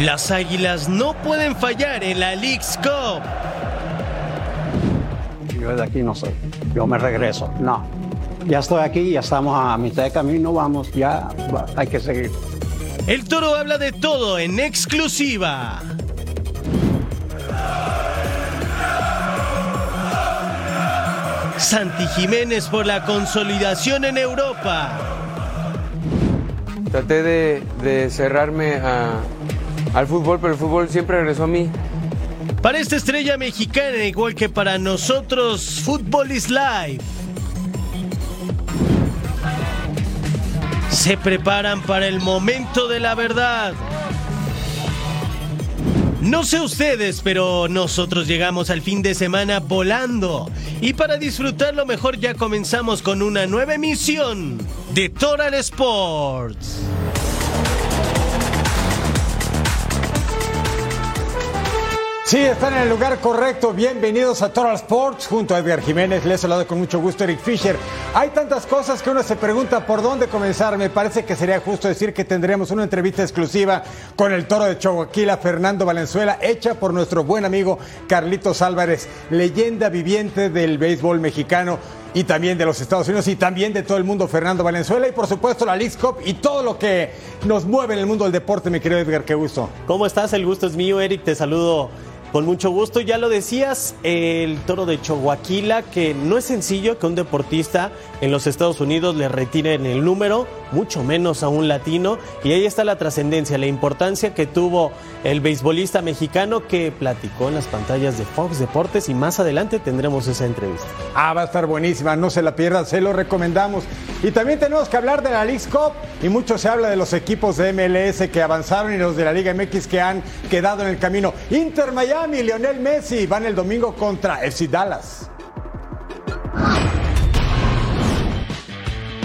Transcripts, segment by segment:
Las Águilas no pueden fallar en la League's Cup. Yo de aquí no soy. Yo me regreso. No. Ya estoy aquí, ya estamos a mitad de camino, vamos, ya hay que seguir. El toro habla de todo en exclusiva. Santi Jiménez por la consolidación en Europa. Traté de, cerrarme al fútbol, pero el fútbol siempre regresó a mí. Para esta estrella mexicana, igual que para nosotros, Fútbol is Live. Se preparan para el momento de la verdad. No sé ustedes, pero nosotros llegamos al fin de semana volando. Y para disfrutarlo mejor ya comenzamos con una nueva emisión de Total Sports. Sí, están en el lugar correcto. Bienvenidos a Total Sports junto a Edgar Jiménez. Les saludo con mucho gusto Eric Fisher. Hay tantas cosas que uno se pregunta por dónde comenzar. Me parece que sería justo decir que tendremos una entrevista exclusiva con el toro de Chihuahua, Fernando Valenzuela, hecha por nuestro buen amigo Carlitos Álvarez, leyenda viviente del béisbol mexicano y también de los Estados Unidos y también de todo el mundo, Fernando Valenzuela, y por supuesto la League Cup y todo lo que nos mueve en el mundo del deporte, mi querido Edgar, qué gusto. ¿Cómo estás? El gusto es mío, Eric, te saludo con mucho gusto, ya lo decías, el toro de Chihuahua, que no es sencillo que un deportista en los Estados Unidos le retiren el número, mucho menos a un latino, y ahí está la trascendencia, la importancia que tuvo el beisbolista mexicano que platicó en las pantallas de Fox Deportes y más adelante tendremos esa entrevista. Ah, va a estar buenísima, no se la pierdan, se lo recomendamos. Y también tenemos que hablar de la League Cup y mucho se habla de los equipos de MLS que avanzaron y los de la Liga MX que han quedado en el camino. Inter Miami, Lionel Messi van el domingo contra FC Dallas.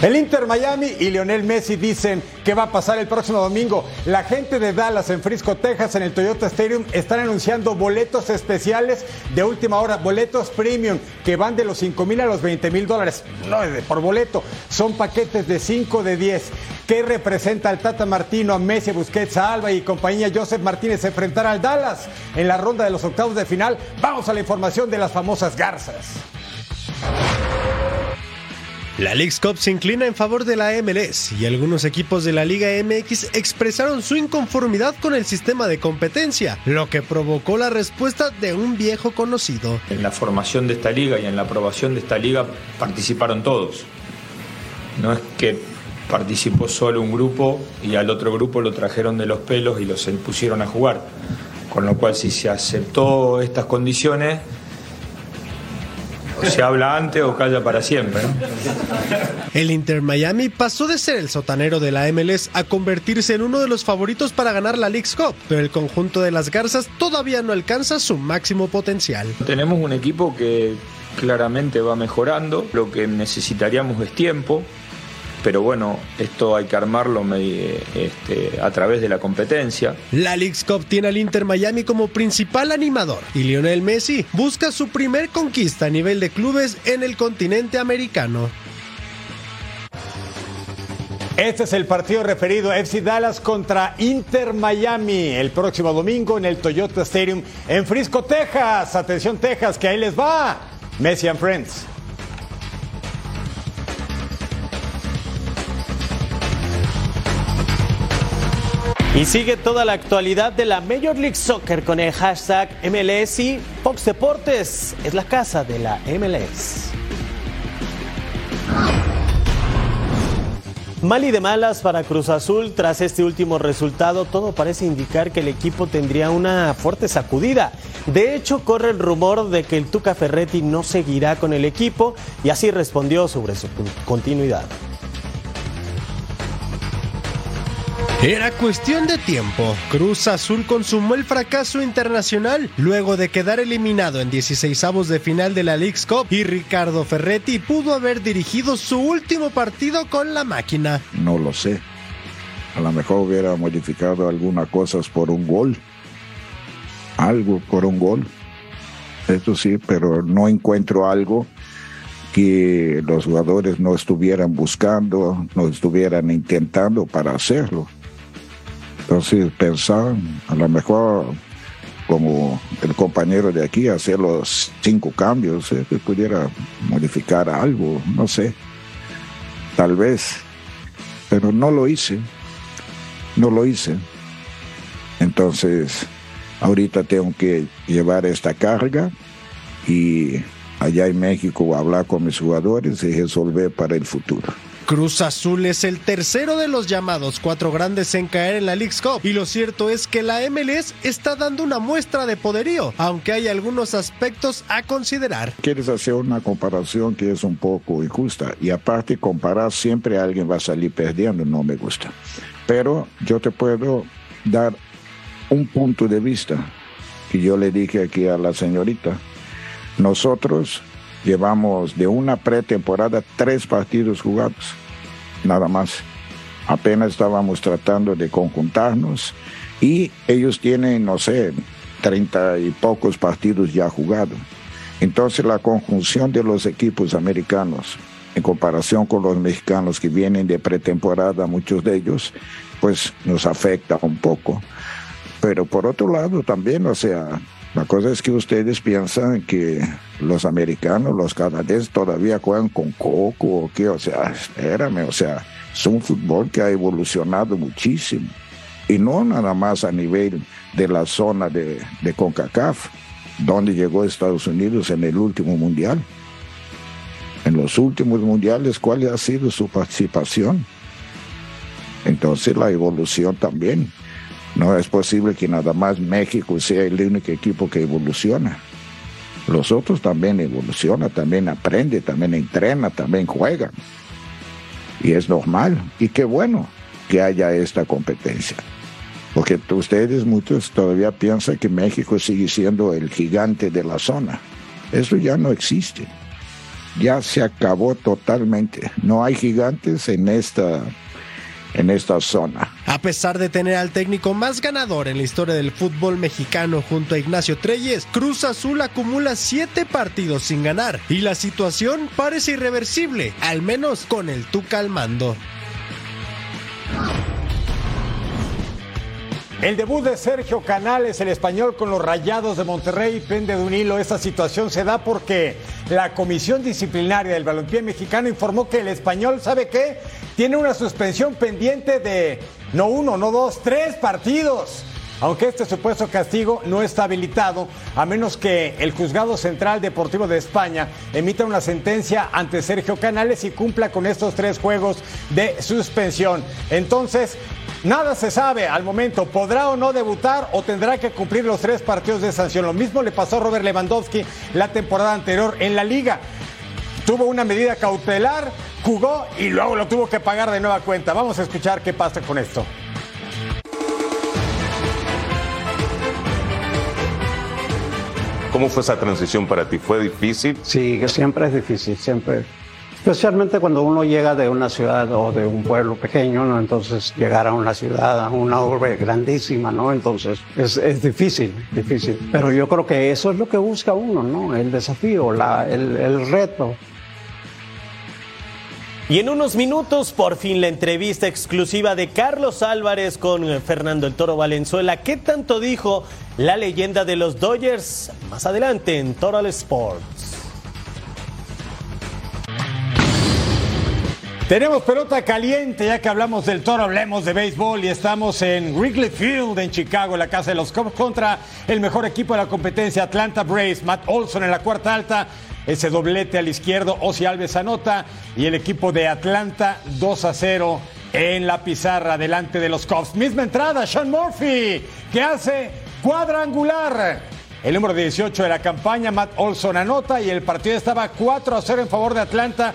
El Inter Miami y Lionel Messi dicen que va a pasar el próximo domingo. La gente de Dallas en Frisco, Texas, en el Toyota Stadium, están anunciando boletos especiales de última hora, boletos premium, que van de los 5 mil a los 20 mil dólares. No por boleto, son paquetes de 5 de 10. ¿Qué representa al Tata Martino, a Messi, Busquets, a Alba y compañía Joseph Martínez enfrentar al Dallas en la ronda de los octavos de final? Vamos a la información de las famosas garzas. La League's Cup se inclina en favor de la MLS y algunos equipos de la Liga MX expresaron su inconformidad con el sistema de competencia, lo que provocó la respuesta de un viejo conocido. En la formación de esta liga y en la aprobación de esta liga participaron todos. No es que participó solo un grupo y al otro grupo lo trajeron de los pelos y los pusieron a jugar. Con lo cual si se aceptó estas condiciones, se habla antes o calla para siempre. El Inter Miami pasó de ser el sotanero de la MLS a convertirse en uno de los favoritos para ganar la League's Cup, pero el conjunto de las Garzas todavía no alcanza su máximo potencial. Tenemos un equipo que claramente va mejorando, lo que necesitaríamos es tiempo, pero bueno, esto hay que armarlo este, a través de la competencia. La League's Cup tiene al Inter Miami como principal animador y Lionel Messi busca su primer conquista a nivel de clubes en el continente americano. Este es el partido referido a FC Dallas contra Inter Miami el próximo domingo en el Toyota Stadium en Frisco, Texas. Atención, Texas, que ahí les va. Messi and Friends. Y sigue toda la actualidad de la Major League Soccer con el hashtag MLS y Fox Deportes es la casa de la MLS. Mal y de malas para Cruz Azul tras este último resultado, todo parece indicar que el equipo tendría una fuerte sacudida. De hecho, corre el rumor de que el Tuca Ferretti no seguirá con el equipo y así respondió sobre su continuidad. Era cuestión de tiempo. Cruz Azul consumó el fracaso internacional luego de quedar eliminado en 16avos de final de la League's Cup y Ricardo Ferretti pudo haber dirigido su último partido con la máquina. No lo sé. A lo mejor hubiera modificado algunas cosas por un gol. Algo por un gol. Eso sí, pero no encuentro algo que los jugadores no estuvieran buscando, no estuvieran intentando para hacerlo. Entonces pensaban, a lo mejor como el compañero de aquí, hacer los cinco cambios, eh, que pudiera modificar algo, no sé, tal vez, pero no lo hice, no lo hice. Entonces, ahorita tengo que llevar esta carga y allá en México hablar con mis jugadores y resolver para el futuro. Cruz Azul es el tercero de los llamados cuatro grandes en caer en la League's Cup y lo cierto es que la MLS está dando una muestra de poderío, aunque hay algunos aspectos a considerar. Quieres hacer una comparación que es un poco injusta y aparte comparar siempre alguien va a salir perdiendo, no me gusta. Pero yo te puedo dar un punto de vista que yo le dije aquí a la señorita. Nosotros llevamos de una pretemporada tres partidos jugados, nada más. Apenas estábamos tratando de conjuntarnos y ellos tienen, no sé, treinta y pocos partidos ya jugados. Entonces la conjunción de los equipos americanos en comparación con los mexicanos que vienen de pretemporada, muchos de ellos, pues nos afecta un poco. Pero por otro lado también, o sea, la cosa es que ustedes piensan que los americanos, los canadienses todavía juegan con coco o qué, o sea, espérame, o sea, es un fútbol que ha evolucionado muchísimo. Y no nada más a nivel de la zona de, de CONCACAF, donde llegó Estados Unidos en el último mundial. En los últimos mundiales, ¿cuál ha sido su participación? Entonces la evolución también. No es posible que nada más México sea el único equipo que evoluciona. Los otros también evolucionan, también aprenden, también entrenan, también juegan. Y es normal. Y qué bueno que haya esta competencia. Porque ustedes muchos todavía piensan que México sigue siendo el gigante de la zona. Eso ya no existe. Ya se acabó totalmente. No hay gigantes en esta en esta zona. A pesar de tener al técnico más ganador en la historia del fútbol mexicano junto a Ignacio Treyes, Cruz Azul acumula siete partidos sin ganar y la situación parece irreversible, al menos con el Tuca al mando. El debut de Sergio Canales, el español con los Rayados de Monterrey, pende de un hilo. Esta situación se da porque la Comisión Disciplinaria del Balompié Mexicano informó que el español, ¿sabe qué? Tiene una suspensión pendiente de no uno, no dos, tres partidos. Aunque este supuesto castigo no está habilitado, a menos que el Juzgado Central Deportivo de España emita una sentencia ante Sergio Canales y cumpla con estos tres juegos de suspensión. Entonces, Nada se sabe al momento. ¿Podrá o no debutar o tendrá que cumplir los tres partidos de sanción? Lo mismo le pasó a Robert Lewandowski la temporada anterior en la liga. Tuvo una medida cautelar, jugó y luego lo tuvo que pagar de nueva cuenta. Vamos a escuchar qué pasa con esto. ¿Cómo fue esa transición para ti? ¿Fue difícil? Sí, que siempre es difícil, siempre. Especialmente cuando uno llega de una ciudad o de un pueblo pequeño, ¿no? Entonces llegar a una ciudad, a una urbe grandísima, ¿no? Entonces es, es difícil, difícil. Pero yo creo que eso es lo que busca uno, ¿no? El desafío, la, el, el reto. Y en unos minutos, por fin, la entrevista exclusiva de Carlos Álvarez con Fernando el Toro Valenzuela. ¿Qué tanto dijo la leyenda de los Dodgers? Más adelante en Total Sports. Tenemos pelota caliente, ya que hablamos del toro, hablemos de béisbol y estamos en Wrigley Field en Chicago, la casa de los Cubs, contra el mejor equipo de la competencia, Atlanta Braves, Matt Olson en la cuarta alta, ese doblete al izquierdo, Ozzy Alves anota y el equipo de Atlanta 2 a 0 en la pizarra delante de los Cubs. Misma entrada, Sean Murphy, que hace cuadrangular. El número 18 de la campaña, Matt Olson anota y el partido estaba 4 a 0 en favor de Atlanta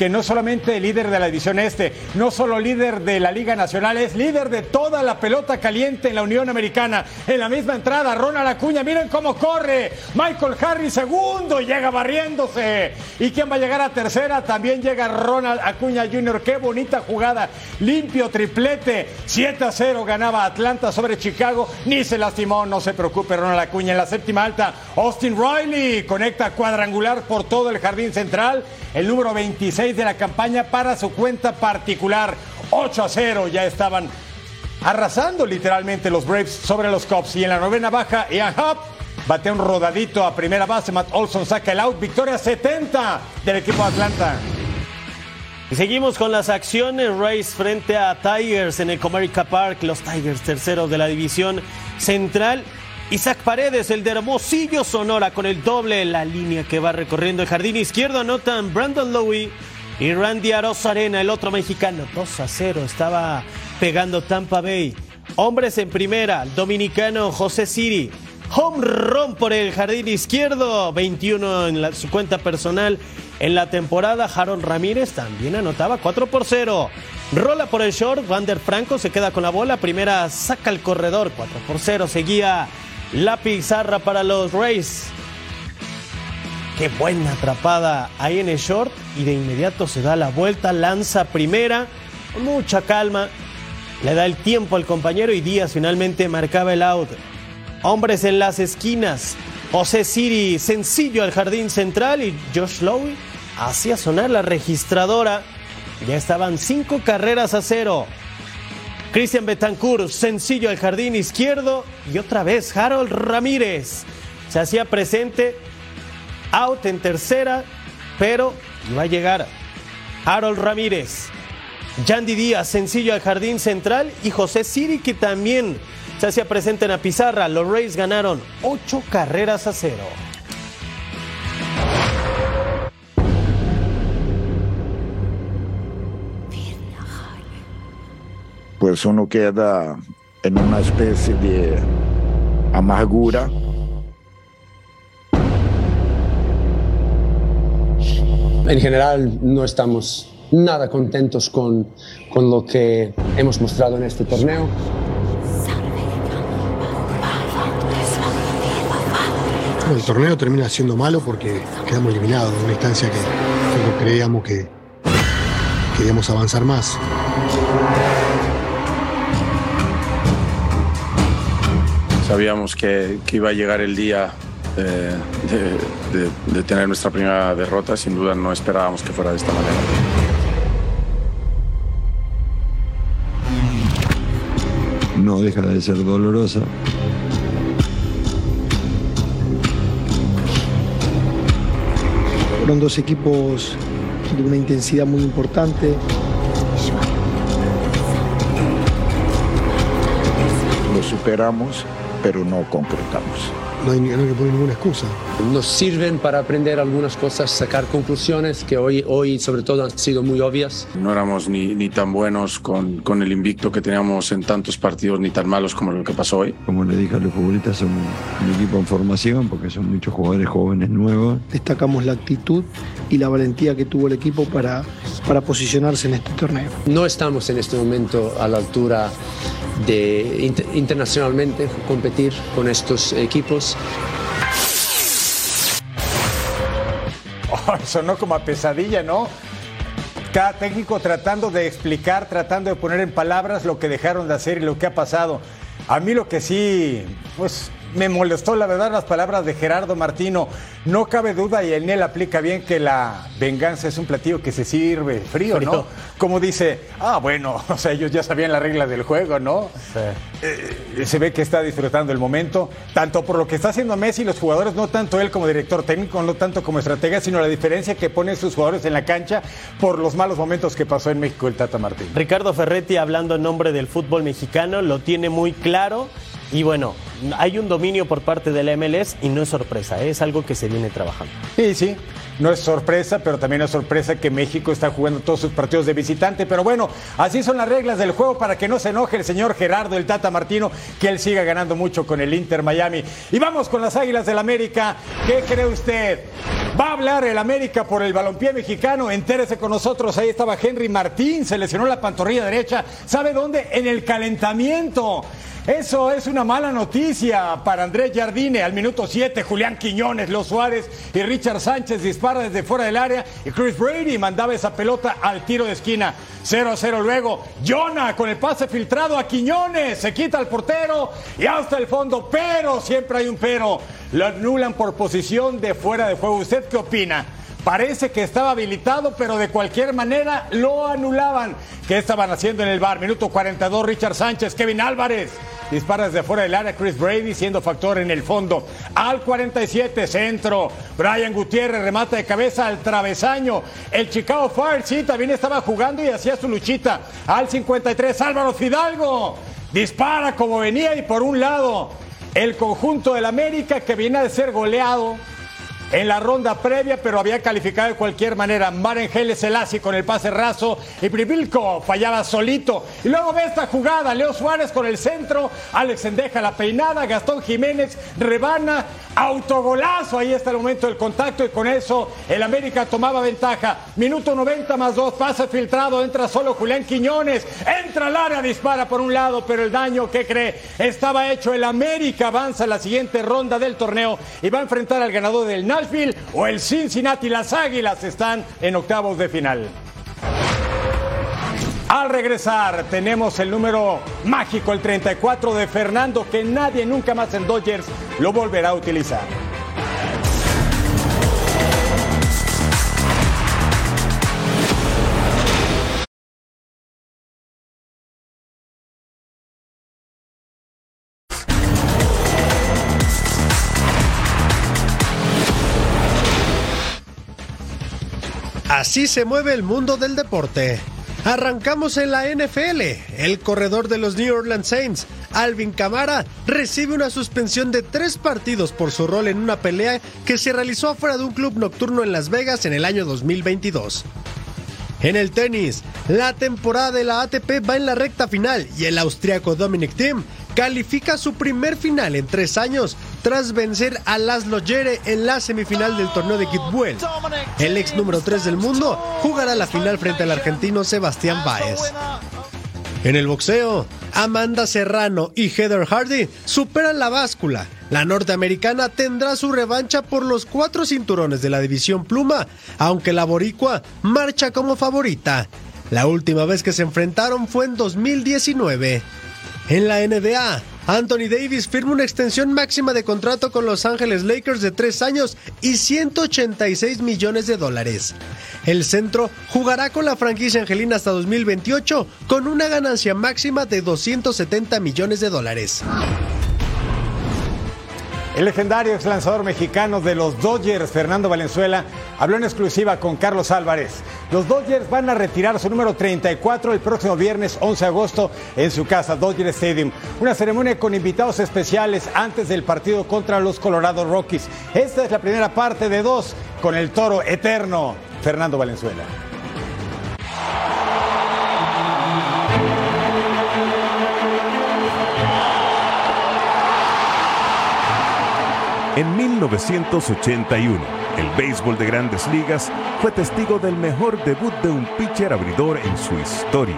que no solamente líder de la división este, no solo líder de la Liga Nacional, es líder de toda la pelota caliente en la Unión Americana. En la misma entrada, Ronald Acuña, miren cómo corre. Michael Harris segundo, llega barriéndose. ¿Y quién va a llegar a tercera? También llega Ronald Acuña Jr. Qué bonita jugada. Limpio triplete. 7 a 0 ganaba Atlanta sobre Chicago. Ni se lastimó, no se preocupe Ronald Acuña. En la séptima alta, Austin Riley conecta cuadrangular por todo el jardín central. El número 26 de la campaña para su cuenta particular. 8 a 0 ya estaban arrasando literalmente los Braves sobre los Cubs. Y en la novena baja, Ian Happ batea un rodadito a primera base. Matt Olson saca el out. Victoria 70 del equipo de Atlanta. Y seguimos con las acciones Rays frente a Tigers en el Comerica Park. Los Tigers terceros de la división central. Isaac Paredes, el de Hermosillo, Sonora, con el doble la línea que va recorriendo el jardín izquierdo. Anotan Brandon Lowy y Randy Arena, el otro mexicano. 2 a 0 estaba pegando Tampa Bay. Hombres en primera, el dominicano José Siri. Home run por el jardín izquierdo, 21 en su cuenta personal. En la temporada, Jaron Ramírez también anotaba 4 por 0. Rola por el short, Vander Franco se queda con la bola. Primera saca el corredor, 4 por 0. Seguía la pizarra para los Rays. Qué buena atrapada ahí en el short y de inmediato se da la vuelta, lanza primera, con mucha calma, le da el tiempo al compañero y Díaz finalmente marcaba el out. Hombres en las esquinas, José Siri sencillo al jardín central y Josh Lowe hacía sonar la registradora. Ya estaban cinco carreras a cero. Cristian Betancourt, sencillo al jardín izquierdo. Y otra vez Harold Ramírez. Se hacía presente. Out en tercera. Pero iba a llegar Harold Ramírez. Yandy Díaz, sencillo al jardín central. Y José Siri, que también se hacía presente en la pizarra. Los Rays ganaron ocho carreras a cero. pues uno queda en una especie de amargura. En general no estamos nada contentos con, con lo que hemos mostrado en este torneo. El torneo termina siendo malo porque quedamos eliminados de una instancia que, que creíamos que queríamos avanzar más. Sabíamos que, que iba a llegar el día de, de- de tener nuestra primera derrota. Sin duda no esperábamos que fuera de esta manera. no deja de ser dolorosa. Fueron dos equipos de una intensidad muy importante. Lo superamos, pero no concretamos. No hay, no hay que poner ninguna excusa. Nos sirven para aprender algunas cosas, sacar conclusiones que hoy, hoy sobre todo han sido muy obvias. No éramos ni, ni tan buenos con, con el invicto que teníamos en tantos partidos, ni tan malos como lo que pasó hoy. Como le dije a los futbolistas, somos un equipo en formación porque son muchos jugadores jóvenes nuevos. Destacamos la actitud y la valentía que tuvo el equipo para, para posicionarse en este torneo. No estamos en este momento a la altura de inter- internacionalmente competir con estos equipos. Oh, sonó como a pesadilla, ¿no? Cada técnico tratando de explicar, tratando de poner en palabras lo que dejaron de hacer y lo que ha pasado. A mí lo que sí, pues me molestó la verdad las palabras de Gerardo Martino. No cabe duda y en él aplica bien que la venganza es un platillo que se sirve frío, ¿no? Como dice, ah, bueno, o sea, ellos ya sabían las reglas del juego, ¿no? Eh, se ve que está disfrutando el momento, tanto por lo que está haciendo Messi y los jugadores, no tanto él como director técnico, no tanto como estratega, sino la diferencia que ponen sus jugadores en la cancha por los malos momentos que pasó en México el Tata Martín. Ricardo Ferretti, hablando en nombre del fútbol mexicano, lo tiene muy claro. Y bueno, hay un dominio por parte del MLS y no es sorpresa, ¿eh? es algo que se viene trabajando. Sí, sí. No es sorpresa, pero también es sorpresa que México está jugando todos sus partidos de visitante. Pero bueno, así son las reglas del juego para que no se enoje el señor Gerardo, el Tata Martino, que él siga ganando mucho con el Inter Miami. Y vamos con las Águilas del América. ¿Qué cree usted? Va a hablar el América por el balompié mexicano. Entérese con nosotros. Ahí estaba Henry Martín. Se lesionó la pantorrilla derecha. ¿Sabe dónde? En el calentamiento. Eso es una mala noticia para Andrés Jardine. Al minuto 7, Julián Quiñones, Los Suárez y Richard Sánchez dispara desde fuera del área y Chris Brady mandaba esa pelota al tiro de esquina. 0 a 0 luego. Jonah con el pase filtrado a Quiñones. Se quita al portero y hasta el fondo. Pero siempre hay un pero. Lo anulan por posición de fuera de juego. ¿Usted qué opina? Parece que estaba habilitado, pero de cualquier manera lo anulaban. ¿Qué estaban haciendo en el bar? Minuto 42, Richard Sánchez, Kevin Álvarez. Dispara desde fuera del área Chris Brady siendo factor en el fondo. Al 47, centro. Brian Gutiérrez remata de cabeza al travesaño. El Chicago Fire sí también estaba jugando y hacía su luchita. Al 53, Álvaro Fidalgo. Dispara como venía y por un lado el conjunto del América que viene de ser goleado en la ronda previa, pero había calificado de cualquier manera. Marengel Selassie con el pase raso y Privilco fallaba solito. Y luego ve esta jugada, Leo Suárez con el centro, Alex Endeja la peinada, Gastón Jiménez rebana, autogolazo. Ahí está el momento del contacto y con eso el América tomaba ventaja. Minuto 90 más 2, pase filtrado, entra solo Julián Quiñones, entra al área, dispara por un lado, pero el daño, ¿qué cree? Estaba hecho. El América avanza a la siguiente ronda del torneo y va a enfrentar al ganador del Nashville o el Cincinnati. Las Águilas están en octavos de final. Al regresar tenemos el número mágico, el 34 de Fernando, que nadie nunca más en Dodgers lo volverá a utilizar. Así se mueve el mundo del deporte. Arrancamos en la NFL. El corredor de los New Orleans Saints, Alvin Kamara, recibe una suspensión de tres partidos por su rol en una pelea que se realizó afuera de un club nocturno en Las Vegas en el año 2022. En el tenis, la temporada de la ATP va en la recta final y el austriaco Dominic Thiem califica su primer final en tres años tras vencer a Laszlo Jere en la semifinal del torneo de Kitbuel. El ex número 3 del mundo jugará la final frente al argentino Sebastián Baez. En el boxeo, Amanda Serrano y Heather Hardy superan la báscula. La norteamericana tendrá su revancha por los cuatro cinturones de la división pluma, aunque la boricua marcha como favorita. La última vez que se enfrentaron fue en 2019. En la NBA, Anthony Davis firma una extensión máxima de contrato con Los Ángeles Lakers de 3 años y 186 millones de dólares. El centro jugará con la franquicia Angelina hasta 2028 con una ganancia máxima de 270 millones de dólares. El legendario ex lanzador mexicano de los Dodgers, Fernando Valenzuela, habló en exclusiva con Carlos Álvarez. Los Dodgers van a retirar su número 34 el próximo viernes 11 de agosto en su casa, Dodger Stadium. Una ceremonia con invitados especiales antes del partido contra los Colorado Rockies. Esta es la primera parte de dos con el toro eterno, Fernando Valenzuela. En 1981, el béisbol de grandes ligas fue testigo del mejor debut de un pitcher abridor en su historia.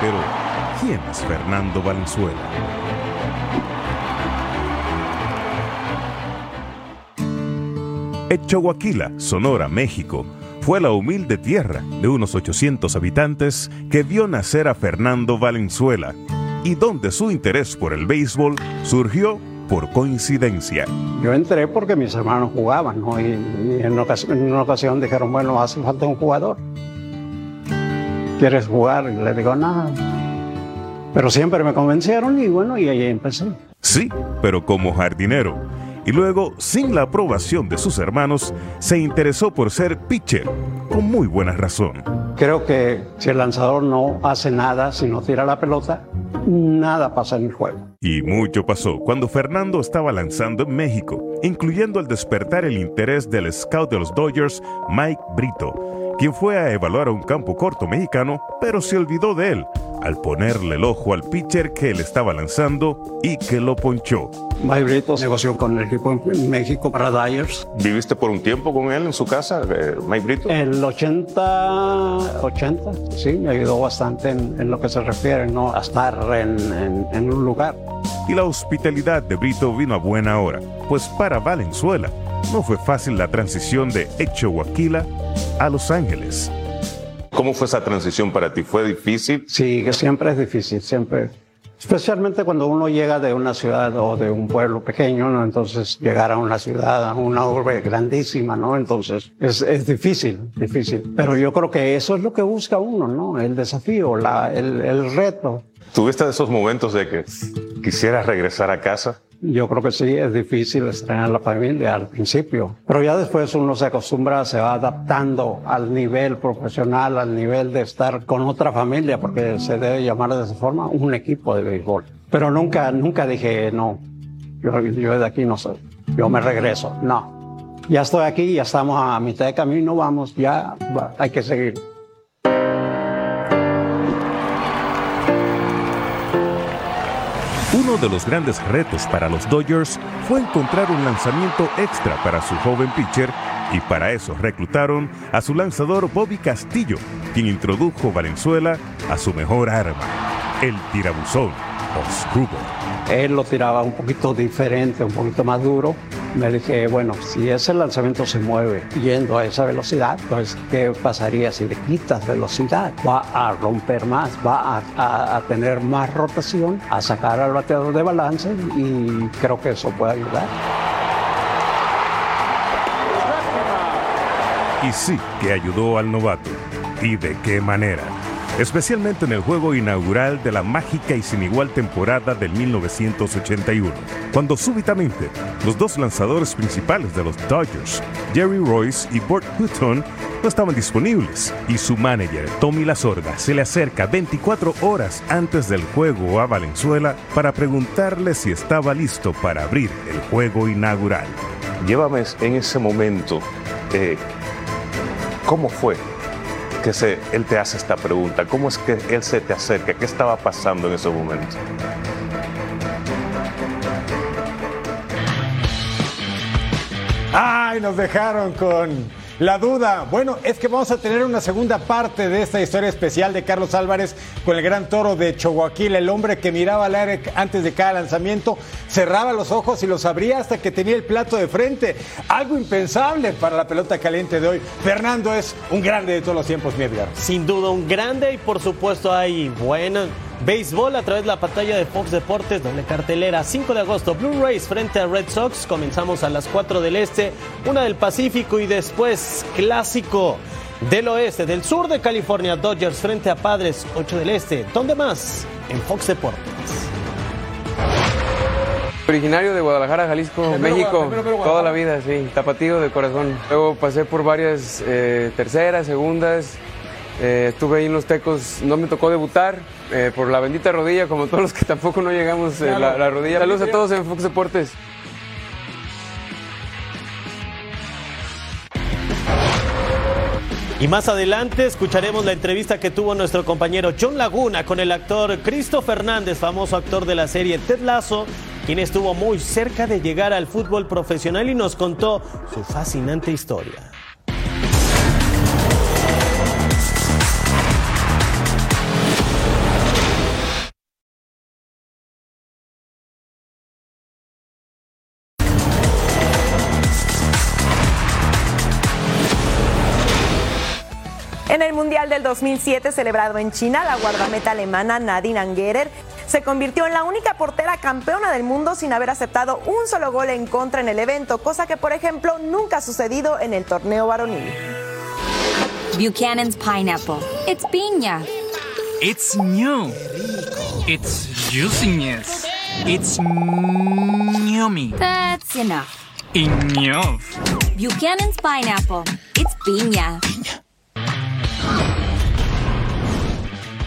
Pero, ¿quién es Fernando Valenzuela? Echoaquila, Sonora, México, fue la humilde tierra de unos 800 habitantes que vio nacer a Fernando Valenzuela y donde su interés por el béisbol surgió por coincidencia. Yo entré porque mis hermanos jugaban, ¿no? Y, y en, una ocasión, en, una ocasión, dijeron, bueno, hace falta un jugador. ¿Quieres jugar? Y le digo, nada. Pero siempre me convencieron y bueno, y ahí empecé. Sí, pero como jardinero. Y luego, sin la aprobación de sus hermanos, se interesó por ser pitcher, con muy buena razón. Creo que si el lanzador no hace nada, si no tira la pelota, nada pasa en el juego. Y mucho pasó cuando Fernando estaba lanzando en México, incluyendo al despertar el interés del scout de los Dodgers, Mike Brito, quien fue a evaluar a un campo corto mexicano, pero se olvidó de él al ponerle el ojo al pitcher que él estaba lanzando y que lo ponchó. Mike Brito negoció con el equipo en México para Dyers. ¿Viviste por un tiempo con él en su casa, eh, Mike Brito? El 80, 80, sí, me ayudó bastante en, en lo que se refiere ¿no? a estar en, en, en un lugar. Y la hospitalidad de Brito vino a buena hora, pues para Valenzuela no fue fácil la transición de Echoaquila a Los Ángeles. ¿Cómo fue esa transición para ti? ¿Fue difícil? Sí, que siempre es difícil, siempre. Especialmente cuando uno llega de una ciudad o de un pueblo pequeño, ¿no? Entonces llegar a una ciudad, a una urbe grandísima, ¿no? Entonces es, es difícil, difícil. Pero yo creo que eso es lo que busca uno, ¿no? El desafío, la, el, el reto. ¿Tuviste esos momentos de que quisieras regresar a casa? Yo creo que sí, es difícil extrañar a la familia al principio, pero ya después uno se acostumbra, se va adaptando al nivel profesional, al nivel de estar con otra familia, porque se debe llamar de esa forma un equipo de béisbol. Pero nunca, nunca dije, no, yo, yo de aquí no soy, yo me regreso, no. Ya estoy aquí, ya estamos a mitad de camino, vamos, ya hay que seguir. De los grandes retos para los Dodgers fue encontrar un lanzamiento extra para su joven pitcher y para eso reclutaron a su lanzador Bobby Castillo, quien introdujo Valenzuela a su mejor arma, el tirabuzón o. Él lo tiraba un poquito diferente, un poquito más duro. Me dije, bueno, si ese lanzamiento se mueve yendo a esa velocidad, pues ¿qué pasaría si le quitas velocidad? Va a romper más, va a, a, a tener más rotación, a sacar al bateador de balance y creo que eso puede ayudar. Y sí que ayudó al novato. ¿Y de qué manera? Especialmente en el juego inaugural de la mágica y sin igual temporada del 1981, cuando súbitamente los dos lanzadores principales de los Dodgers, Jerry Royce y Burt Hutton, no estaban disponibles y su manager, Tommy Lasorda, se le acerca 24 horas antes del juego a Valenzuela para preguntarle si estaba listo para abrir el juego inaugural. Llévame en ese momento, eh, ¿cómo fue que se, él te hace esta pregunta? ¿Cómo es que él se te acerca? ¿Qué estaba pasando en ese momento? ¡Ay, nos dejaron con la duda. Bueno, es que vamos a tener una segunda parte de esta historia especial de Carlos Álvarez con el gran toro de Chihuahua, el hombre que miraba al aire antes de cada lanzamiento, cerraba los ojos y los abría hasta que tenía el plato de frente. Algo impensable para la pelota caliente de hoy. Fernando es un grande de todos los tiempos, mi Edgar. Sin duda, un grande y por supuesto hay buena Béisbol a través de la pantalla de Fox Deportes, doble cartelera, 5 de agosto, Blue Rays frente a Red Sox, comenzamos a las 4 del Este, una del Pacífico y después clásico del Oeste, del sur de California, Dodgers frente a Padres, 8 del Este, ¿dónde más? En Fox Deportes. Originario de Guadalajara, Jalisco, México, toda la vida, sí, tapatío de corazón. Luego pasé por varias eh, terceras, segundas, eh, estuve ahí en los Tecos, no me tocó debutar eh, por la bendita rodilla, como todos los que tampoco no llegamos eh, la, la, rodilla. Saludos a todos en Fox Deportes. Y más adelante escucharemos la entrevista que tuvo nuestro compañero John Laguna con el actor Cristo Fernández, famoso actor de la serie Ted Lasso, quien estuvo muy cerca de llegar al fútbol profesional y nos contó su fascinante historia. En el Mundial del 2007 celebrado en China, la guardameta alemana Nadine Angerer se convirtió en la única portera campeona del mundo sin haber aceptado un solo gol en contra en el evento, cosa que por ejemplo nunca ha sucedido en el torneo varonil. Buchanan's pineapple. It's piña. It's new. It's juiciness. It's yummy. That's enough. Enough. Buchanan's pineapple. It's piña.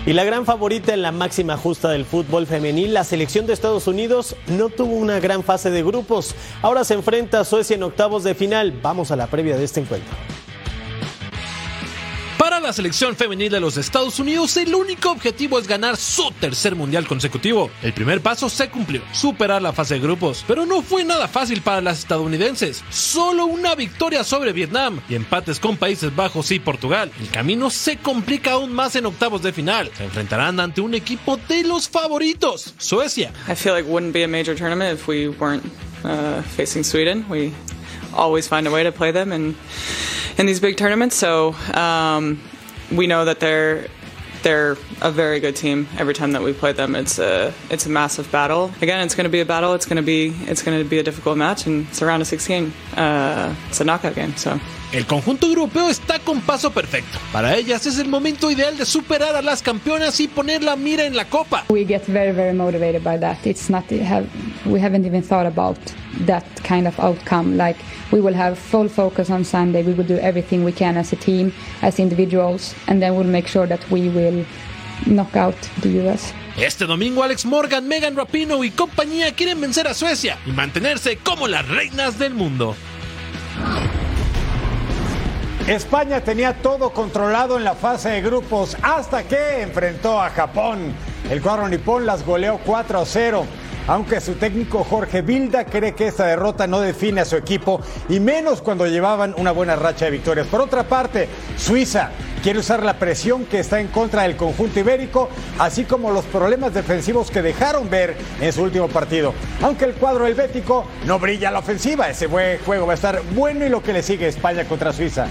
Y la gran favorita en la máxima justa del fútbol femenil, la selección de Estados Unidos no tuvo una gran fase de grupos. Ahora se enfrenta a Suecia en octavos de final. Vamos a la previa de este encuentro. La selección femenil de los Estados Unidos el único objetivo es ganar su tercer mundial consecutivo. El primer paso se cumplió, superar la fase de grupos, pero no fue nada fácil para las estadounidenses. Solo una victoria sobre Vietnam y empates con Países Bajos y Portugal. El camino se complica aún más en octavos de final. Se enfrentarán ante un equipo de los favoritos, Suecia. I feel like it wouldn't be a major tournament if we weren't uh, facing Sweden. We always find a way to play them in in these big tournaments. So um, we know that they're they're a very good team. Every time that we play them, it's a it's a massive battle. Again, it's going to be a battle. It's going to be it's going to be a difficult match, and it's a 16. Uh, it's a knockout game. So. El conjunto europeo está con paso perfecto. Para ellas es el momento ideal de superar a las campeonas y poner la mira en la copa. We get very, very motivated by that. It's not we haven't even thought about that kind of outcome. Like we will have full focus on Sunday. We will do everything we can as a team, as individuals, and then we'll make sure that we will knock out the US. Este domingo Alex Morgan, Megan Rapino y compañía quieren vencer a Suecia y mantenerse como las reinas del mundo. España tenía todo controlado en la fase de grupos hasta que enfrentó a Japón. El cuadro nipón las goleó 4 a 0. Aunque su técnico Jorge Vilda cree que esta derrota no define a su equipo y menos cuando llevaban una buena racha de victorias. Por otra parte, Suiza quiere usar la presión que está en contra del conjunto ibérico, así como los problemas defensivos que dejaron ver en su último partido. Aunque el cuadro helvético no brilla a la ofensiva, ese buen juego va a estar bueno y lo que le sigue España contra Suiza.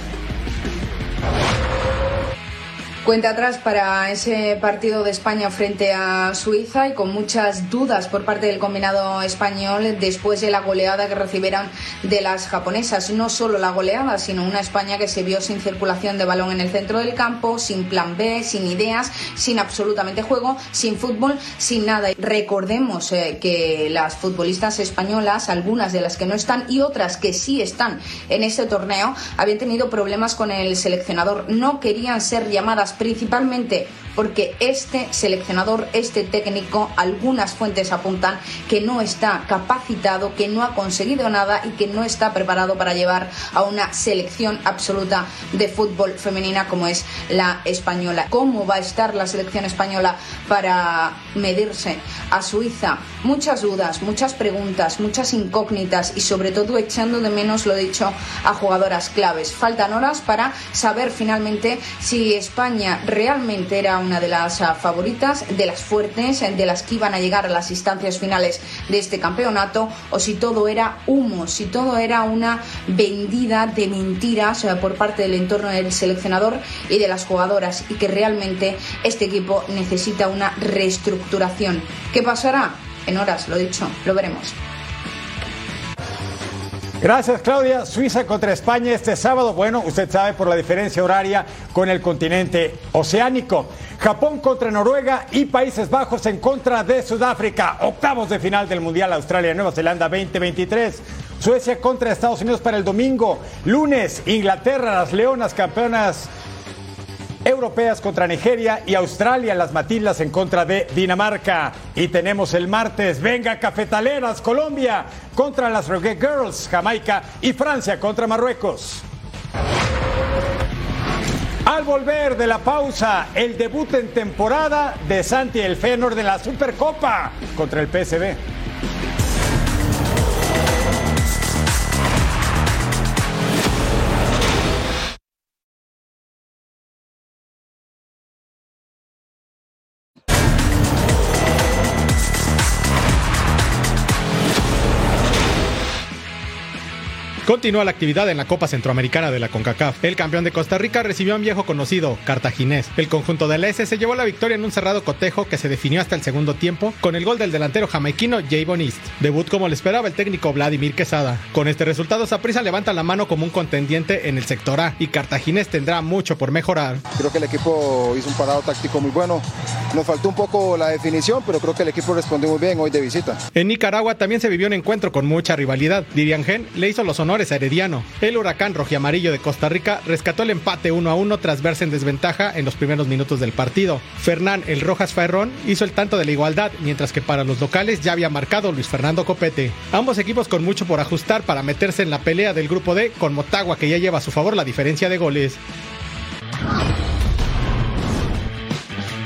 Cuenta atrás para ese partido de España frente a Suiza y con muchas dudas por parte del combinado español después de la goleada que recibieron de las japonesas. No solo la goleada, sino una España que se vio sin circulación de balón en el centro del campo, sin plan B, sin ideas, sin absolutamente juego, sin fútbol, sin nada. Recordemos eh, que las futbolistas españolas, algunas de las que no están y otras que sí están en ese torneo, habían tenido problemas con el seleccionador. No querían ser llamadas principalmente porque este seleccionador, este técnico, algunas fuentes apuntan que no está capacitado, que no ha conseguido nada y que no está preparado para llevar a una selección absoluta de fútbol femenina como es la española. ¿Cómo va a estar la selección española para medirse a Suiza? Muchas dudas, muchas preguntas, muchas incógnitas y sobre todo echando de menos, lo dicho, a jugadoras claves. Faltan horas para saber finalmente si España realmente era una de las ah, favoritas, de las fuertes, de las que iban a llegar a las instancias finales de este campeonato, o si todo era humo, si todo era una vendida de mentiras ah, por parte del entorno del seleccionador y de las jugadoras, y que realmente este equipo necesita una reestructuración. ¿Qué pasará? En horas, lo dicho, lo veremos. Gracias, Claudia. Suiza contra España este sábado. Bueno, usted sabe por la diferencia horaria con el continente oceánico. Japón contra Noruega y Países Bajos en contra de Sudáfrica. Octavos de final del Mundial Australia-Nueva Zelanda 2023. Suecia contra Estados Unidos para el domingo. Lunes, Inglaterra, las Leonas campeonas europeas contra Nigeria y Australia, las Matildas en contra de Dinamarca. Y tenemos el martes, venga cafetaleras, Colombia contra las Rogue Girls, Jamaica y Francia contra Marruecos. Al volver de la pausa, el debut en temporada de Santi El Fenor de la Supercopa contra el PSV. Continúa la actividad en la Copa Centroamericana de la CONCACAF. El campeón de Costa Rica recibió a un viejo conocido, Cartaginés. El conjunto del S se llevó la victoria en un cerrado cotejo que se definió hasta el segundo tiempo con el gol del delantero jamaiquino Javon East. Debut como le esperaba el técnico Vladimir Quesada. Con este resultado, Saprissa levanta la mano como un contendiente en el sector A y Cartaginés tendrá mucho por mejorar. Creo que el equipo hizo un parado táctico muy bueno. Nos faltó un poco la definición, pero creo que el equipo respondió muy bien hoy de visita. En Nicaragua también se vivió un encuentro con mucha rivalidad. Dirian Gen le hizo los honores a Herediano. El huracán rojiamarillo de Costa Rica rescató el empate 1 a 1 tras verse en desventaja en los primeros minutos del partido. Fernán el Rojas Ferrón hizo el tanto de la igualdad, mientras que para los locales ya había marcado Luis Fernando Copete. Ambos equipos con mucho por ajustar para meterse en la pelea del grupo D con Motagua que ya lleva a su favor la diferencia de goles.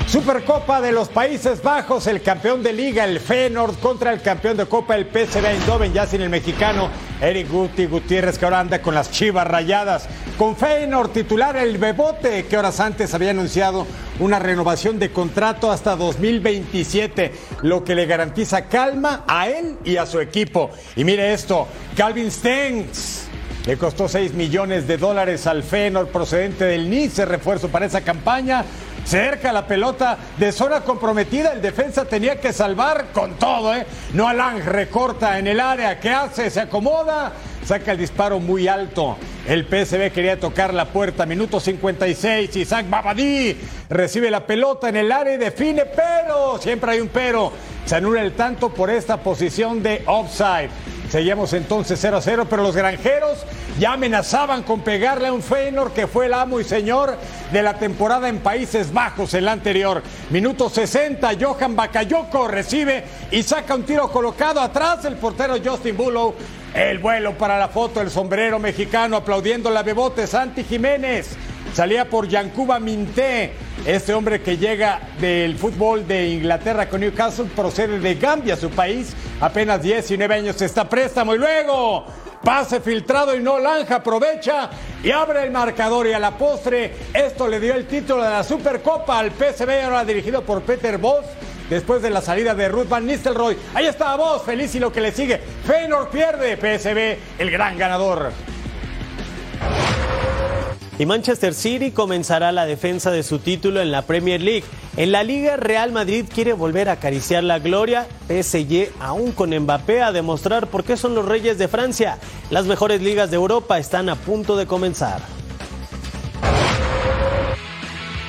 Supercopa de los Países Bajos, el campeón de liga, el Feyenoord, contra el campeón de Copa, el PSV Eindhoven, ya sin el mexicano Eric Guti Gutiérrez, que ahora anda con las chivas rayadas. Con Feyenoord titular el Bebote, que horas antes había anunciado una renovación de contrato hasta 2027, lo que le garantiza calma a él y a su equipo. Y mire esto, Calvin Stengs. Le costó 6 millones de dólares al Feyenoord procedente del Nice, refuerzo para esa campaña. Cerca la pelota de zona comprometida, el defensa tenía que salvar con todo, ¿eh? No Alan recorta en el área, ¿qué hace? Se acomoda, saca el disparo muy alto. El PSV quería tocar la puerta, minuto 56, Isaac Babadí recibe la pelota en el área y define, pero, siempre hay un pero, se anula el tanto por esta posición de offside. Seguimos entonces 0 a 0, pero los granjeros ya amenazaban con pegarle a un Feyenoord que fue el amo y señor de la temporada en Países Bajos, el anterior. Minuto 60, Johan Bakayoko recibe y saca un tiro colocado atrás el portero Justin Bullow. El vuelo para la foto, el sombrero mexicano aplaudiendo la bebote, Santi Jiménez. Salía por Yancuba Minté, este hombre que llega del fútbol de Inglaterra con Newcastle, procede de Gambia, su país, apenas 19 años está préstamo y luego pase filtrado y no Lanja aprovecha y abre el marcador y a la postre esto le dio el título de la Supercopa al PSV ahora dirigido por Peter Voss después de la salida de Ruth Van Nistelrooy. Ahí está Voss, feliz y lo que le sigue. Feyenoord pierde, PSV el gran ganador. Y Manchester City comenzará la defensa de su título en la Premier League. En la Liga Real Madrid quiere volver a acariciar la gloria. PSG aún con Mbappé a demostrar por qué son los reyes de Francia. Las mejores ligas de Europa están a punto de comenzar.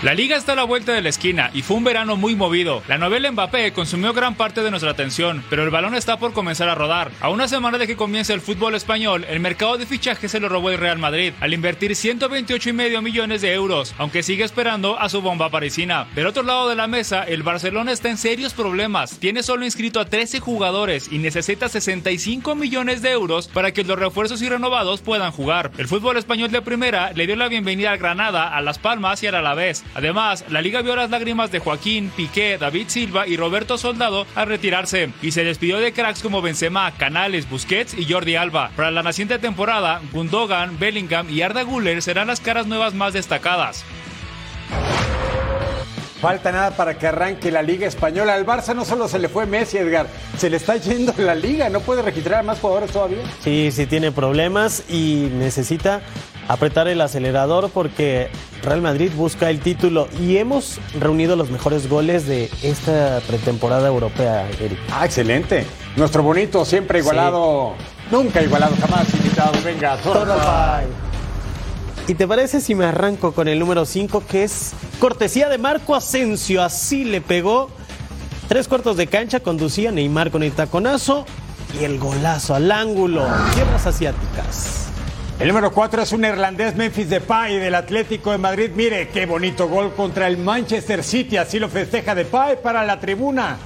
La liga está a la vuelta de la esquina y fue un verano muy movido. La novela Mbappé consumió gran parte de nuestra atención, pero el balón está por comenzar a rodar. A una semana de que comience el fútbol español, el mercado de fichajes se lo robó el Real Madrid al invertir 128,5 millones de euros, aunque sigue esperando a su bomba parisina. Del otro lado de la mesa, el Barcelona está en serios problemas. Tiene solo inscrito a 13 jugadores y necesita 65 millones de euros para que los refuerzos y renovados puedan jugar. El fútbol español de primera le dio la bienvenida al Granada, a Las Palmas y al Alavés. Además, la liga vio las lágrimas de Joaquín, Piqué, David Silva y Roberto Soldado al retirarse y se despidió de cracks como Benzema, Canales, Busquets y Jordi Alba. Para la naciente temporada, Gundogan, Bellingham y Arda Güler serán las caras nuevas más destacadas. Falta nada para que arranque la Liga Española. Al Barça no solo se le fue Messi, Edgar, se le está yendo la Liga. ¿No puede registrar a más jugadores todavía? Sí, sí tiene problemas y necesita apretar el acelerador porque Real Madrid busca el título y hemos reunido los mejores goles de esta pretemporada europea, Eric. Ah, excelente. Nuestro bonito, siempre igualado, nunca igualado, jamás invitado. Venga, Total ¿Y te parece si me arranco con el número 5, que es cortesía de Marco Asensio? Así le pegó. Tres cuartos de cancha conducía Neymar con el taconazo y el golazo al ángulo. Tierras asiáticas. El número 4 es un irlandés Memphis Depay del Atlético de Madrid. Mire qué bonito gol contra el Manchester City. Así lo festeja Depay para la tribuna.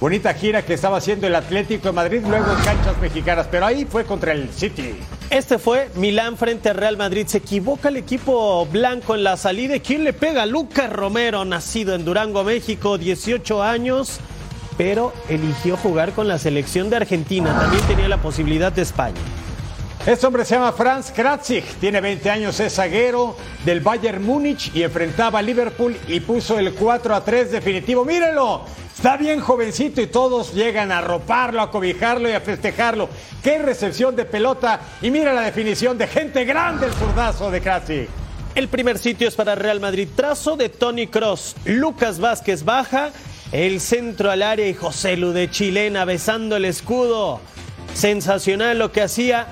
Bonita gira que estaba haciendo el Atlético de Madrid, luego en canchas mexicanas, pero ahí fue contra el City. Este fue Milán frente a Real Madrid. Se equivoca el equipo blanco en la salida. ¿Quién le pega? Lucas Romero, nacido en Durango, México, 18 años, pero eligió jugar con la selección de Argentina. También tenía la posibilidad de España. Este hombre se llama Franz Kratzig, tiene 20 años, es zaguero del Bayern Múnich y enfrentaba a Liverpool y puso el 4 a 3 definitivo. Mírenlo, está bien jovencito y todos llegan a arroparlo, a cobijarlo y a festejarlo. Qué recepción de pelota y mira la definición de gente grande el zurdazo de Kratzig. El primer sitio es para Real Madrid, trazo de Tony Cross, Lucas Vázquez baja, el centro al área y José Lu de Chilena besando el escudo. Sensacional lo que hacía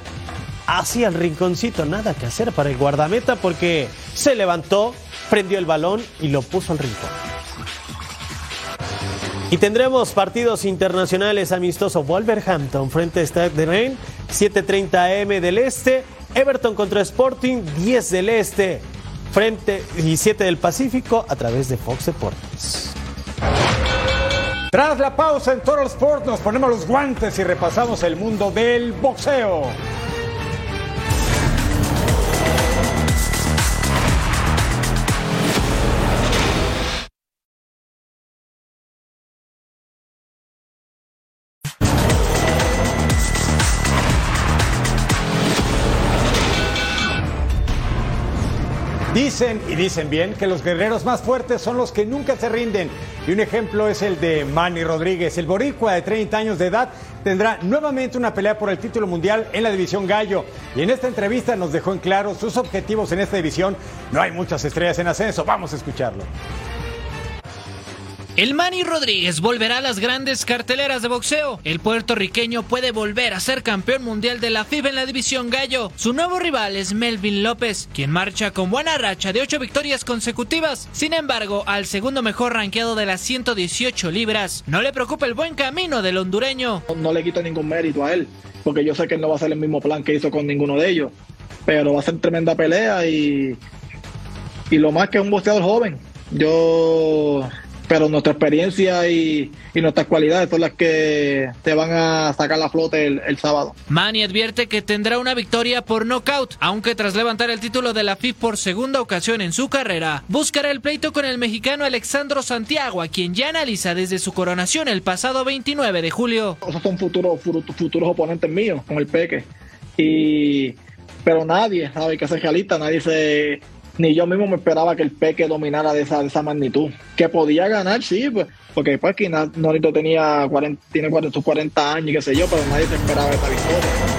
hacia el rinconcito. Nada que hacer para el guardameta porque se levantó, prendió el balón y lo puso al rincón. Y tendremos partidos internacionales amistosos. Wolverhampton frente a Stade de Rennes, 7.30 am del Este. Everton contra Sporting, 10 del Este. Frente y 7 del Pacífico a través de Fox Deportes. Tras la pausa en Total Sport nos ponemos los guantes y repasamos el mundo del boxeo. Dicen y dicen bien que los guerreros más fuertes son los que nunca se rinden. Y un ejemplo es el de Manny Rodríguez. El boricua de 30 años de edad tendrá nuevamente una pelea por el título mundial en la división gallo. Y en esta entrevista nos dejó en claro sus objetivos en esta división. No hay muchas estrellas en ascenso. Vamos a escucharlo. El Manny Rodríguez volverá a las grandes carteleras de boxeo. El puertorriqueño puede volver a ser campeón mundial de la FIBA en la división gallo. Su nuevo rival es Melvin López, quien marcha con buena racha de ocho victorias consecutivas. Sin embargo, al segundo mejor rankeado de las 118 libras, no le preocupa el buen camino del hondureño. No le quito ningún mérito a él, porque yo sé que él no va a hacer el mismo plan que hizo con ninguno de ellos. Pero va a ser tremenda pelea y, y lo más que es un boxeador joven. Yo pero nuestra experiencia y, nuestras cualidades son las que te van a sacar la flote el, sábado. Manny advierte que tendrá una victoria por nocaut, aunque tras levantar el título de la FIF por segunda ocasión en su carrera, buscará el pleito con el mexicano Alexandro Santiago, a quien ya analiza desde su coronación el pasado 29 de julio. Esos son futuros, futuros oponentes míos con el Peque. Y pero nadie sabe que es realista, nadie se ni yo mismo me esperaba que el Peque dominara de esa, de esa magnitud. Que podía ganar, sí, pues, porque pues que Norito tenía 40, tiene 40, 40 años y qué sé yo, pero nadie se esperaba esa victoria.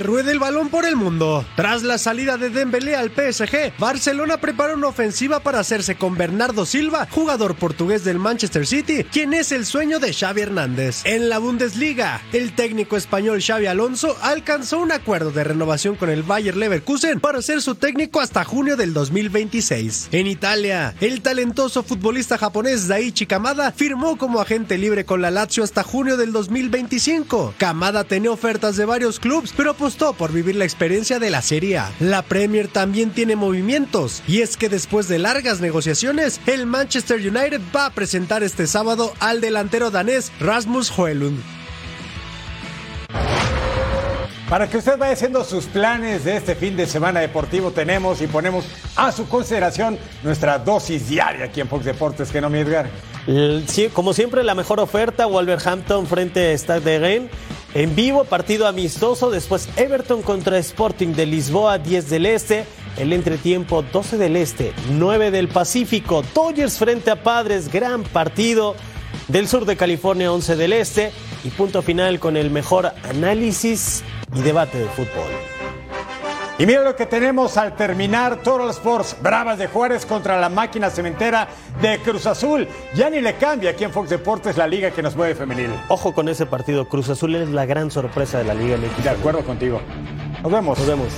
Ruede el balón por el mundo. Tras la salida de Dembélé al PSG, Barcelona prepara una ofensiva para hacerse con Bernardo Silva, jugador portugués del Manchester City, quien es el sueño de Xavi Hernández. En la Bundesliga, el técnico español Xavi Alonso alcanzó un acuerdo de renovación con el Bayer Leverkusen para ser su técnico hasta junio del 2026. En Italia, el talentoso futbolista japonés Daichi Kamada firmó como agente libre con la Lazio hasta junio del 2025. Kamada tenía ofertas de varios clubes, pero por vivir la experiencia de la Serie A. La Premier también tiene movimientos, y es que después de largas negociaciones, el Manchester United va a presentar este sábado al delantero danés Rasmus Højlund. Para que usted vaya haciendo sus planes de este fin de semana deportivo, tenemos y ponemos a su consideración nuestra dosis diaria aquí en Fox Deportes, que no me Edgar. Sí, como siempre, la mejor oferta, Wolverhampton frente a Stade de Rennes. En vivo, partido amistoso, después Everton contra Sporting de Lisboa, 10 del Este. El entretiempo, 12 del Este, 9 del Pacífico. Dodgers frente a Padres, gran partido. Del sur de California, 11 del Este. Y punto final con el mejor análisis y debate de fútbol. Y mira lo que tenemos al terminar Total Sports, Bravas de Juárez contra la máquina cementera de Cruz Azul. Ya ni le cambia aquí en Fox Deportes la liga que nos mueve femenil. Ojo con ese partido, Cruz Azul es la gran sorpresa de la Liga. De acuerdo contigo. Nos vemos. Nos vemos.